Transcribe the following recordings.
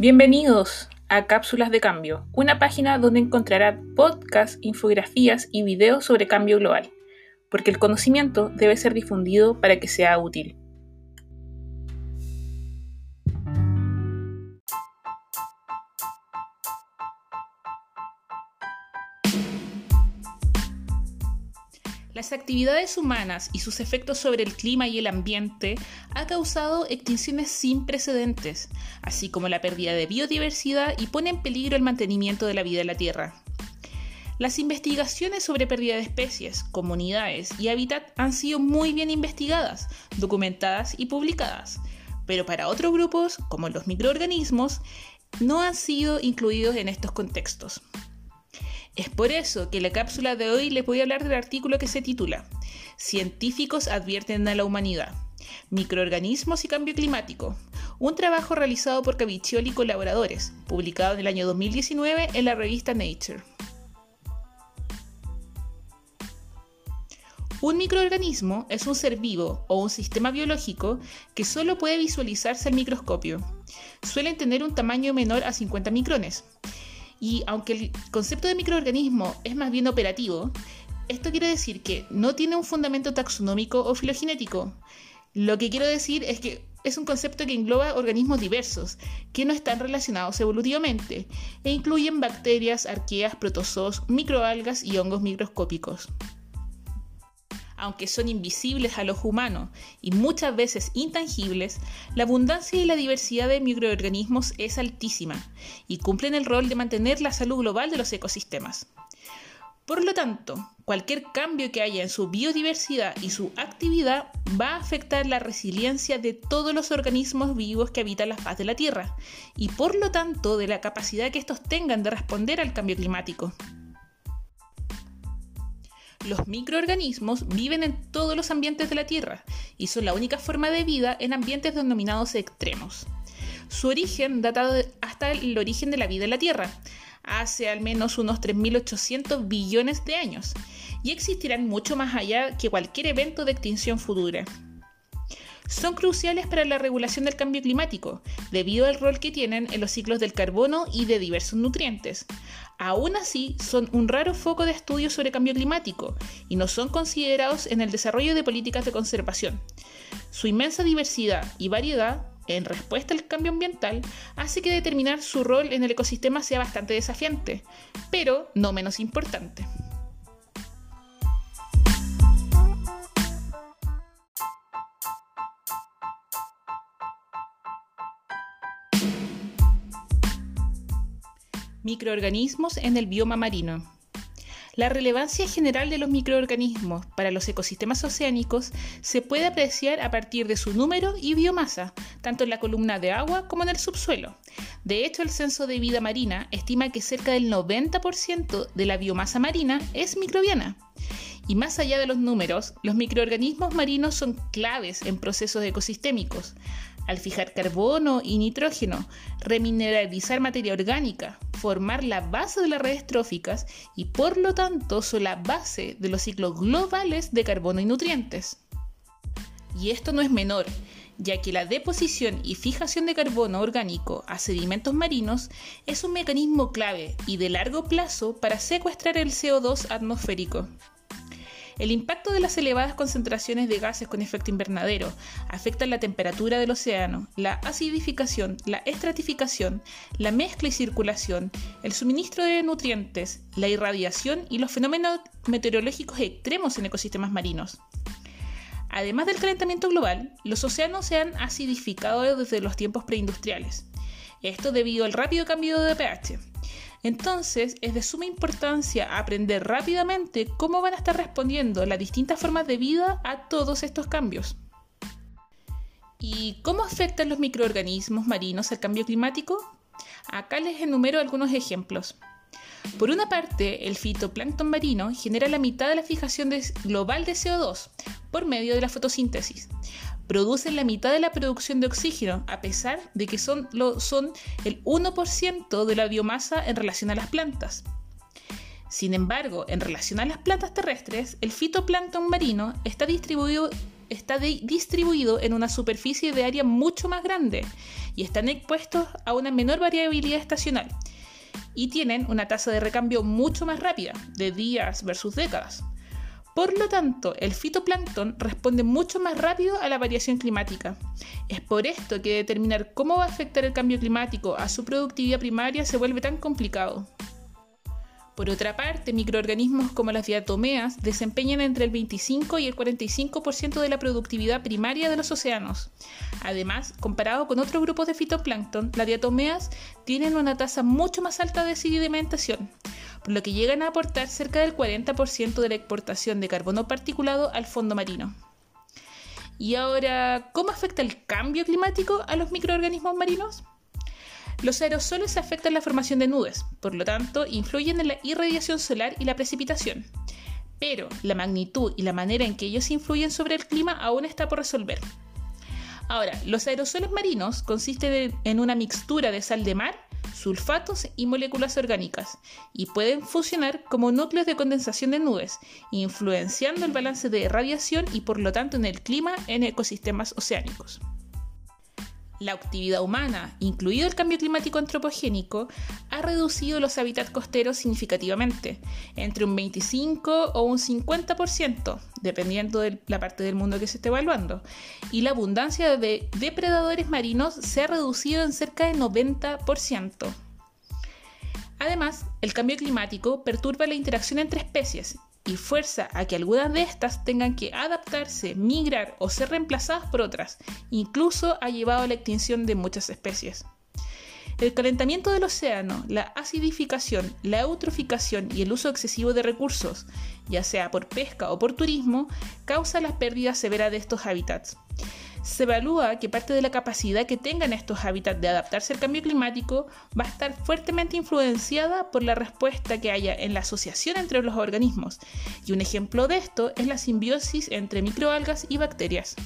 Bienvenidos a Cápsulas de Cambio, una página donde encontrará podcasts, infografías y videos sobre cambio global, porque el conocimiento debe ser difundido para que sea útil. Las actividades humanas y sus efectos sobre el clima y el ambiente ha causado extinciones sin precedentes, así como la pérdida de biodiversidad y pone en peligro el mantenimiento de la vida en la Tierra. Las investigaciones sobre pérdida de especies, comunidades y hábitat han sido muy bien investigadas, documentadas y publicadas, pero para otros grupos, como los microorganismos, no han sido incluidos en estos contextos. Es por eso que en la cápsula de hoy les voy a hablar del artículo que se titula Científicos advierten a la humanidad. Microorganismos y cambio climático. Un trabajo realizado por Caviccioli y colaboradores, publicado en el año 2019 en la revista Nature. Un microorganismo es un ser vivo o un sistema biológico que solo puede visualizarse al microscopio. Suelen tener un tamaño menor a 50 micrones y aunque el concepto de microorganismo es más bien operativo, esto quiere decir que no tiene un fundamento taxonómico o filogenético. Lo que quiero decir es que es un concepto que engloba organismos diversos, que no están relacionados evolutivamente, e incluyen bacterias, arqueas, protozoos, microalgas y hongos microscópicos aunque son invisibles al ojo humano y muchas veces intangibles, la abundancia y la diversidad de microorganismos es altísima y cumplen el rol de mantener la salud global de los ecosistemas. Por lo tanto, cualquier cambio que haya en su biodiversidad y su actividad va a afectar la resiliencia de todos los organismos vivos que habitan la faz de la Tierra y por lo tanto de la capacidad que estos tengan de responder al cambio climático. Los microorganismos viven en todos los ambientes de la Tierra y son la única forma de vida en ambientes denominados extremos. Su origen data hasta el origen de la vida en la Tierra, hace al menos unos 3.800 billones de años, y existirán mucho más allá que cualquier evento de extinción futura son cruciales para la regulación del cambio climático, debido al rol que tienen en los ciclos del carbono y de diversos nutrientes. Aún así, son un raro foco de estudio sobre cambio climático y no son considerados en el desarrollo de políticas de conservación. Su inmensa diversidad y variedad en respuesta al cambio ambiental hace que determinar su rol en el ecosistema sea bastante desafiante, pero no menos importante. Microorganismos en el bioma marino. La relevancia general de los microorganismos para los ecosistemas oceánicos se puede apreciar a partir de su número y biomasa, tanto en la columna de agua como en el subsuelo. De hecho, el Censo de Vida Marina estima que cerca del 90% de la biomasa marina es microbiana. Y más allá de los números, los microorganismos marinos son claves en procesos ecosistémicos. Al fijar carbono y nitrógeno, remineralizar materia orgánica, formar la base de las redes tróficas y por lo tanto son la base de los ciclos globales de carbono y nutrientes. Y esto no es menor, ya que la deposición y fijación de carbono orgánico a sedimentos marinos es un mecanismo clave y de largo plazo para secuestrar el CO2 atmosférico. El impacto de las elevadas concentraciones de gases con efecto invernadero afectan la temperatura del océano, la acidificación, la estratificación, la mezcla y circulación, el suministro de nutrientes, la irradiación y los fenómenos meteorológicos extremos en ecosistemas marinos. Además del calentamiento global, los océanos se han acidificado desde los tiempos preindustriales. Esto debido al rápido cambio de pH. Entonces, es de suma importancia aprender rápidamente cómo van a estar respondiendo las distintas formas de vida a todos estos cambios. ¿Y cómo afectan los microorganismos marinos al cambio climático? Acá les enumero algunos ejemplos. Por una parte, el fitoplancton marino genera la mitad de la fijación global de CO2 por medio de la fotosíntesis producen la mitad de la producción de oxígeno, a pesar de que son, el 1% de la biomasa en relación a las plantas. Sin embargo, en relación a las plantas terrestres, el fitoplancton marino está distribuido está distribuido en una superficie de área mucho más grande y están expuestos a una menor variabilidad estacional y tienen una tasa de recambio mucho más rápida, de días versus décadas. Por lo tanto, el fitoplancton responde mucho más rápido a la variación climática. Es por esto que determinar cómo va a afectar el cambio climático a su productividad primaria se vuelve tan complicado. Por otra parte, microorganismos como las diatomeas desempeñan entre el 25 y el 45% de la productividad primaria de los océanos. Además, comparado con otros grupos de fitoplancton, las diatomeas tienen una tasa mucho más alta de sedimentación, por lo que llegan a aportar cerca del 40% de la exportación de carbono particulado al fondo marino. Y ahora, ¿cómo afecta el cambio climático a los microorganismos marinos? Los aerosoles afectan la formación de nubes, por lo tanto, influyen en la irradiación solar y la precipitación. Pero la magnitud y la manera en que ellos influyen sobre el clima aún está por resolver. Ahora, los aerosoles marinos consisten en una mixtura de sal de mar, sulfatos y moléculas orgánicas, y pueden funcionar como núcleos de condensación de nubes, influenciando el balance de radiación y por lo tanto en el clima en ecosistemas oceánicos. La actividad humana, incluido el cambio climático antropogénico, ha reducido los hábitats costeros significativamente, entre un 25 o un 50%, dependiendo de la parte del mundo que se esté evaluando, y la abundancia de depredadores marinos se ha reducido en cerca de 90%. Además, el cambio climático perturba la interacción entre especies y fuerza a que algunas de estas tengan que adaptarse, migrar o ser reemplazadas por otras. Incluso ha llevado a la extinción de muchas especies. El calentamiento del océano, la acidificación, la eutroficación y el uso excesivo de recursos, ya sea por pesca o por turismo, causa la pérdida severa de estos hábitats se evalúa que parte de la capacidad que tengan estos hábitats de adaptarse al cambio climático va a estar fuertemente influenciada por la respuesta que haya en la asociación entre los organismos. Y un ejemplo de esto es la simbiosis entre microalgas y bacterias.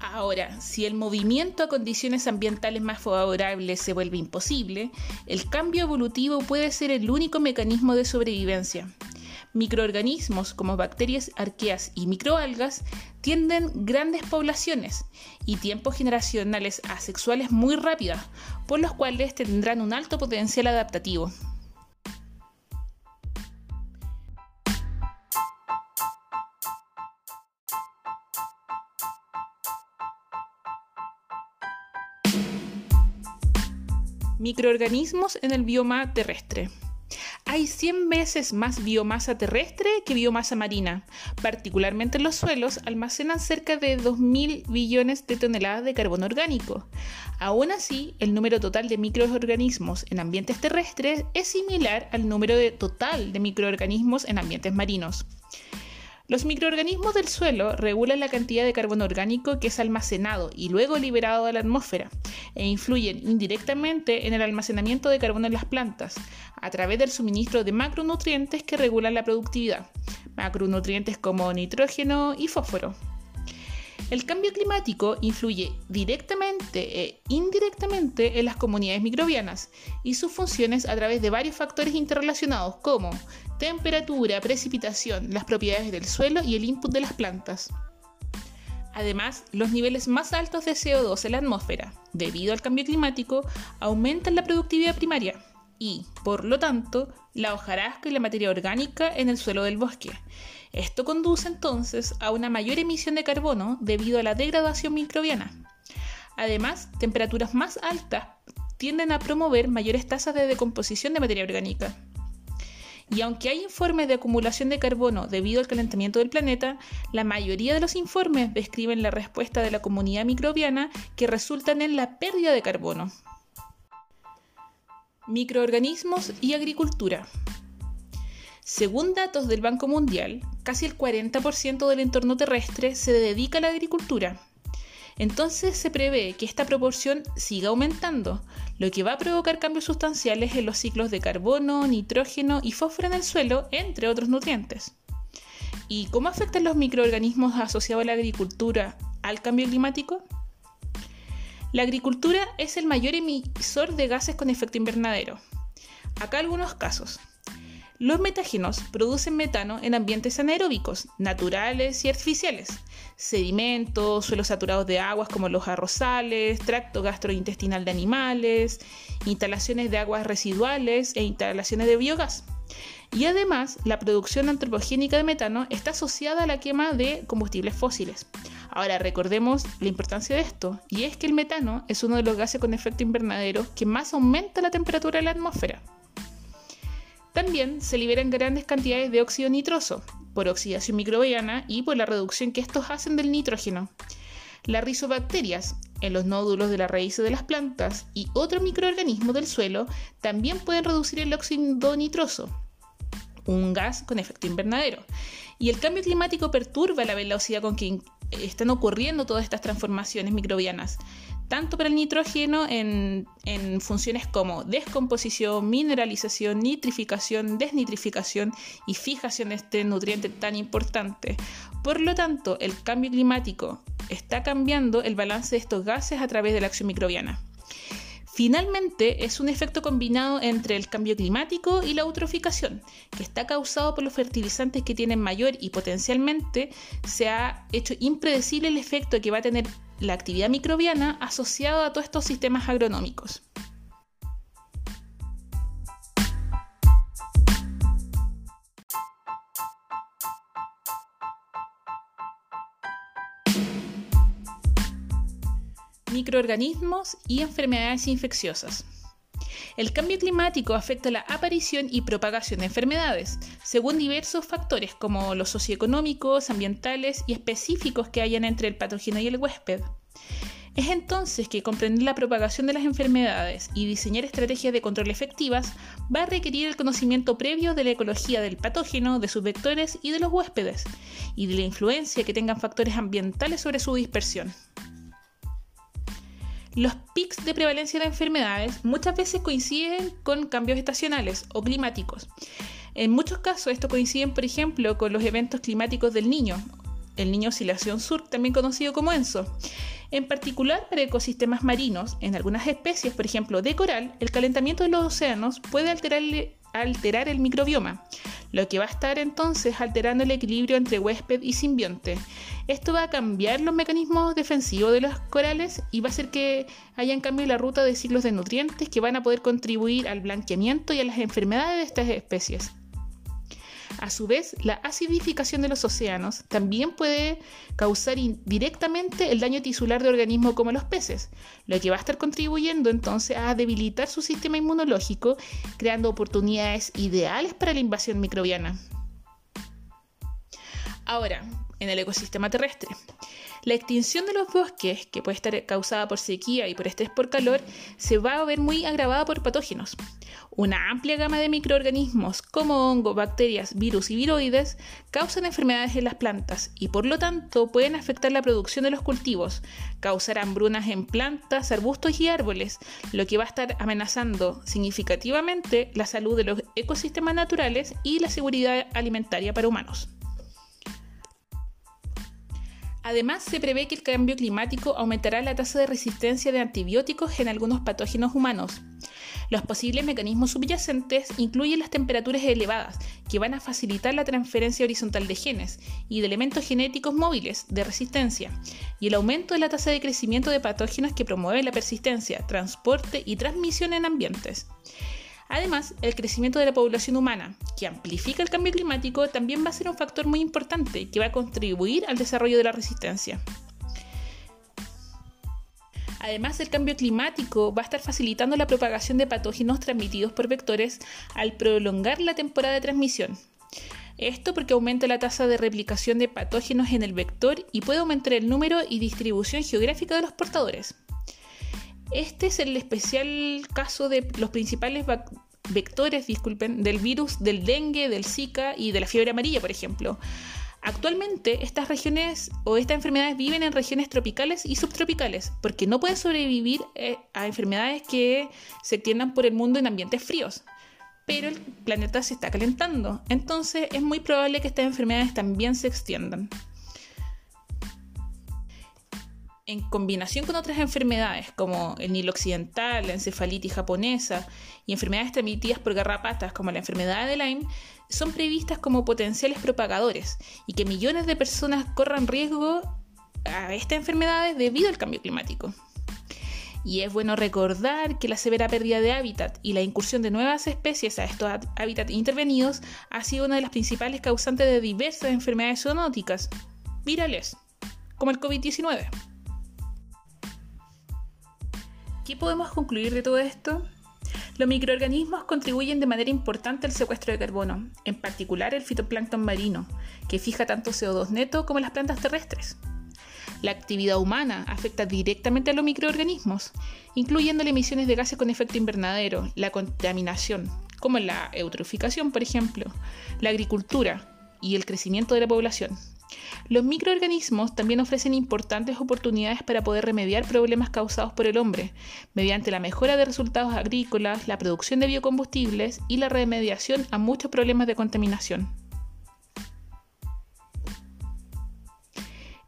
Ahora, si el movimiento a condiciones ambientales más favorables se vuelve imposible, el cambio evolutivo puede ser el único mecanismo de sobrevivencia. Microorganismos como bacterias arqueas y microalgas tienden grandes poblaciones y tiempos generacionales asexuales muy rápidas, por los cuales tendrán un alto potencial adaptativo. Microorganismos en el bioma terrestre hay 100 veces más biomasa terrestre que biomasa marina. Particularmente en los suelos almacenan cerca de 2.000 billones de toneladas de carbono orgánico. Aún así, el número total de microorganismos en ambientes terrestres es similar al número total de microorganismos en ambientes marinos. Los microorganismos del suelo regulan la cantidad de carbono orgánico que es almacenado y luego liberado a la atmósfera e influyen indirectamente en el almacenamiento de carbono en las plantas a través del suministro de macronutrientes que regulan la productividad, macronutrientes como nitrógeno y fósforo. El cambio climático influye directamente e indirectamente en las comunidades microbianas y sus funciones a través de varios factores interrelacionados como temperatura, precipitación, las propiedades del suelo y el input de las plantas. Además, los niveles más altos de CO2 en la atmósfera, debido al cambio climático, aumentan la productividad primaria y, por lo tanto, la hojarasca y la materia orgánica en el suelo del bosque. Esto conduce entonces a una mayor emisión de carbono debido a la degradación microbiana. Además, temperaturas más altas tienden a promover mayores tasas de decomposición de materia orgánica. Y aunque hay informes de acumulación de carbono debido al calentamiento del planeta, la mayoría de los informes describen la respuesta de la comunidad microbiana que resultan en la pérdida de carbono. Microorganismos y agricultura. Según datos del Banco Mundial, casi el 40% del entorno terrestre se dedica a la agricultura. Entonces se prevé que esta proporción siga aumentando, lo que va a provocar cambios sustanciales en los ciclos de carbono, nitrógeno y fósforo en el suelo, entre otros nutrientes. ¿Y cómo afectan los microorganismos asociados a la agricultura al cambio climático? La agricultura es el mayor emisor de gases con efecto invernadero. Acá algunos casos. Los metágenos producen metano en ambientes anaeróbicos, naturales y artificiales, sedimentos, suelos saturados de aguas como los arrozales, tracto gastrointestinal de animales, instalaciones de aguas residuales e instalaciones de biogás. Y además, la producción antropogénica de metano está asociada a la quema de combustibles fósiles. Ahora, recordemos la importancia de esto, y es que el metano es uno de los gases con efecto invernadero que más aumenta la temperatura de la atmósfera. También se liberan grandes cantidades de óxido nitroso por oxidación microbiana y por la reducción que estos hacen del nitrógeno. Las rizobacterias en los nódulos de las raíces de las plantas y otros microorganismos del suelo también pueden reducir el óxido nitroso, un gas con efecto invernadero. Y el cambio climático perturba la velocidad con que están ocurriendo todas estas transformaciones microbianas, tanto para el nitrógeno en, funciones como descomposición, mineralización, nitrificación, desnitrificación y fijación de este nutriente tan importante. Por lo tanto, el cambio climático está cambiando el balance de estos gases a través de la acción microbiana. Finalmente, es un efecto combinado entre el cambio climático y la eutroficación, que está causado por los fertilizantes que tienen mayor y potencialmente se ha hecho impredecible el efecto que va a tener la actividad microbiana asociado a todos estos sistemas agronómicos. Microorganismos y enfermedades infecciosas. El cambio climático afecta la aparición y propagación de enfermedades, según diversos factores como los socioeconómicos, ambientales y específicos que hayan entre el patógeno y el huésped. Es entonces que comprender la propagación de las enfermedades y diseñar estrategias de control efectivas va a requerir el conocimiento previo de la ecología del patógeno, de sus vectores y de los huéspedes, y de la influencia que tengan factores ambientales sobre su dispersión. Los pics de prevalencia de enfermedades muchas veces coinciden con cambios estacionales o climáticos. En muchos casos esto coincide, por ejemplo, con los eventos climáticos del niño, el niño oscilación sur, también conocido como ENSO. En particular para ecosistemas marinos, en algunas especies, por ejemplo de coral, el calentamiento de los océanos puede alterar alterar el microbioma, lo que va a estar entonces alterando el equilibrio entre huésped y simbionte. Esto va a cambiar los mecanismos defensivos de los corales y va a hacer que haya en cambio la ruta de ciclos de nutrientes que van a poder contribuir al blanqueamiento y a las enfermedades de estas especies. A su vez, la acidificación de los océanos también puede causar directamente el daño tisular de organismos como los peces, lo que va a estar contribuyendo entonces a debilitar su sistema inmunológico, creando oportunidades ideales para la invasión microbiana. Ahora, en el ecosistema terrestre. La extinción de los bosques, que puede estar causada por sequía y por estrés por calor, se va a ver muy agravada por patógenos. Una amplia gama de microorganismos como hongos, bacterias, virus y viroides causan enfermedades en las plantas y por lo tanto pueden afectar la producción de los cultivos, causar hambrunas en plantas, arbustos y árboles, lo que va a estar amenazando significativamente la salud de los ecosistemas naturales y la seguridad alimentaria para humanos. Además, se prevé que el cambio climático aumentará la tasa de resistencia de antibióticos en algunos patógenos humanos. Los posibles mecanismos subyacentes incluyen las temperaturas elevadas, que van a facilitar la transferencia horizontal de genes y de elementos genéticos móviles de resistencia, y el aumento de la tasa de crecimiento de patógenos que promueven la persistencia, transporte y transmisión en ambientes. Además, el crecimiento de la población humana, que amplifica el cambio climático, también va a ser un factor muy importante que va a contribuir al desarrollo de la resistencia. Además, el cambio climático va a estar facilitando la propagación de patógenos transmitidos por vectores al prolongar la temporada de transmisión. Esto porque aumenta la tasa de replicación de patógenos en el vector y puede aumentar el número y distribución geográfica de los portadores. Este es el especial caso de los principales vectores, disculpen, del virus del dengue, del Zika y de la fiebre amarilla, por ejemplo. Actualmente estas regiones o estas enfermedades viven en regiones tropicales y subtropicales porque no pueden sobrevivir eh, a enfermedades que se extiendan por el mundo en ambientes fríos. Pero el planeta se está calentando, entonces es muy probable que estas enfermedades también se extiendan. En combinación con otras enfermedades como el Nilo occidental, la encefalitis japonesa y enfermedades transmitidas por garrapatas como la enfermedad de Lyme, son previstas como potenciales propagadores y que millones de personas corran riesgo a estas enfermedades debido al cambio climático. Y es bueno recordar que la severa pérdida de hábitat y la incursión de nuevas especies a estos hábitats intervenidos ha sido una de las principales causantes de diversas enfermedades zoonóticas virales, como el COVID-19. ¿Qué podemos concluir de todo esto? Los microorganismos contribuyen de manera importante al secuestro de carbono, en particular el fitoplancton marino, que fija tanto CO2 neto como las plantas terrestres. La actividad humana afecta directamente a los microorganismos, incluyendo las emisiones de gases con efecto invernadero, la contaminación, como la eutroficación, por ejemplo, la agricultura y el crecimiento de la población. Los microorganismos también ofrecen importantes oportunidades para poder remediar problemas causados por el hombre, mediante la mejora de resultados agrícolas, la producción de biocombustibles y la remediación a muchos problemas de contaminación.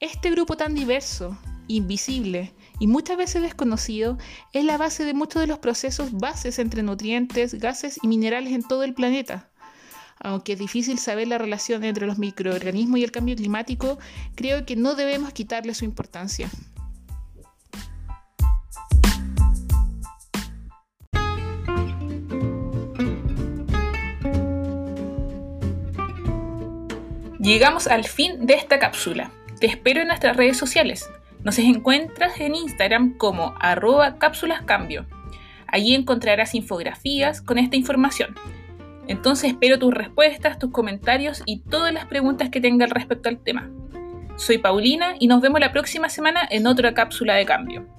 Este grupo tan diverso, invisible y muchas veces desconocido es la base de muchos de los procesos bases entre nutrientes, gases y minerales en todo el planeta. Aunque es difícil saber la relación entre los microorganismos y el cambio climático, creo que no debemos quitarle su importancia. Llegamos al fin de esta cápsula. Te espero en nuestras redes sociales. Nos encuentras en Instagram como arroba cápsulascambio. Allí encontrarás infografías con esta información. Entonces espero tus respuestas, tus comentarios y todas las preguntas que tengas respecto al tema. Soy Paulina y nos vemos la próxima semana en otra cápsula de cambio.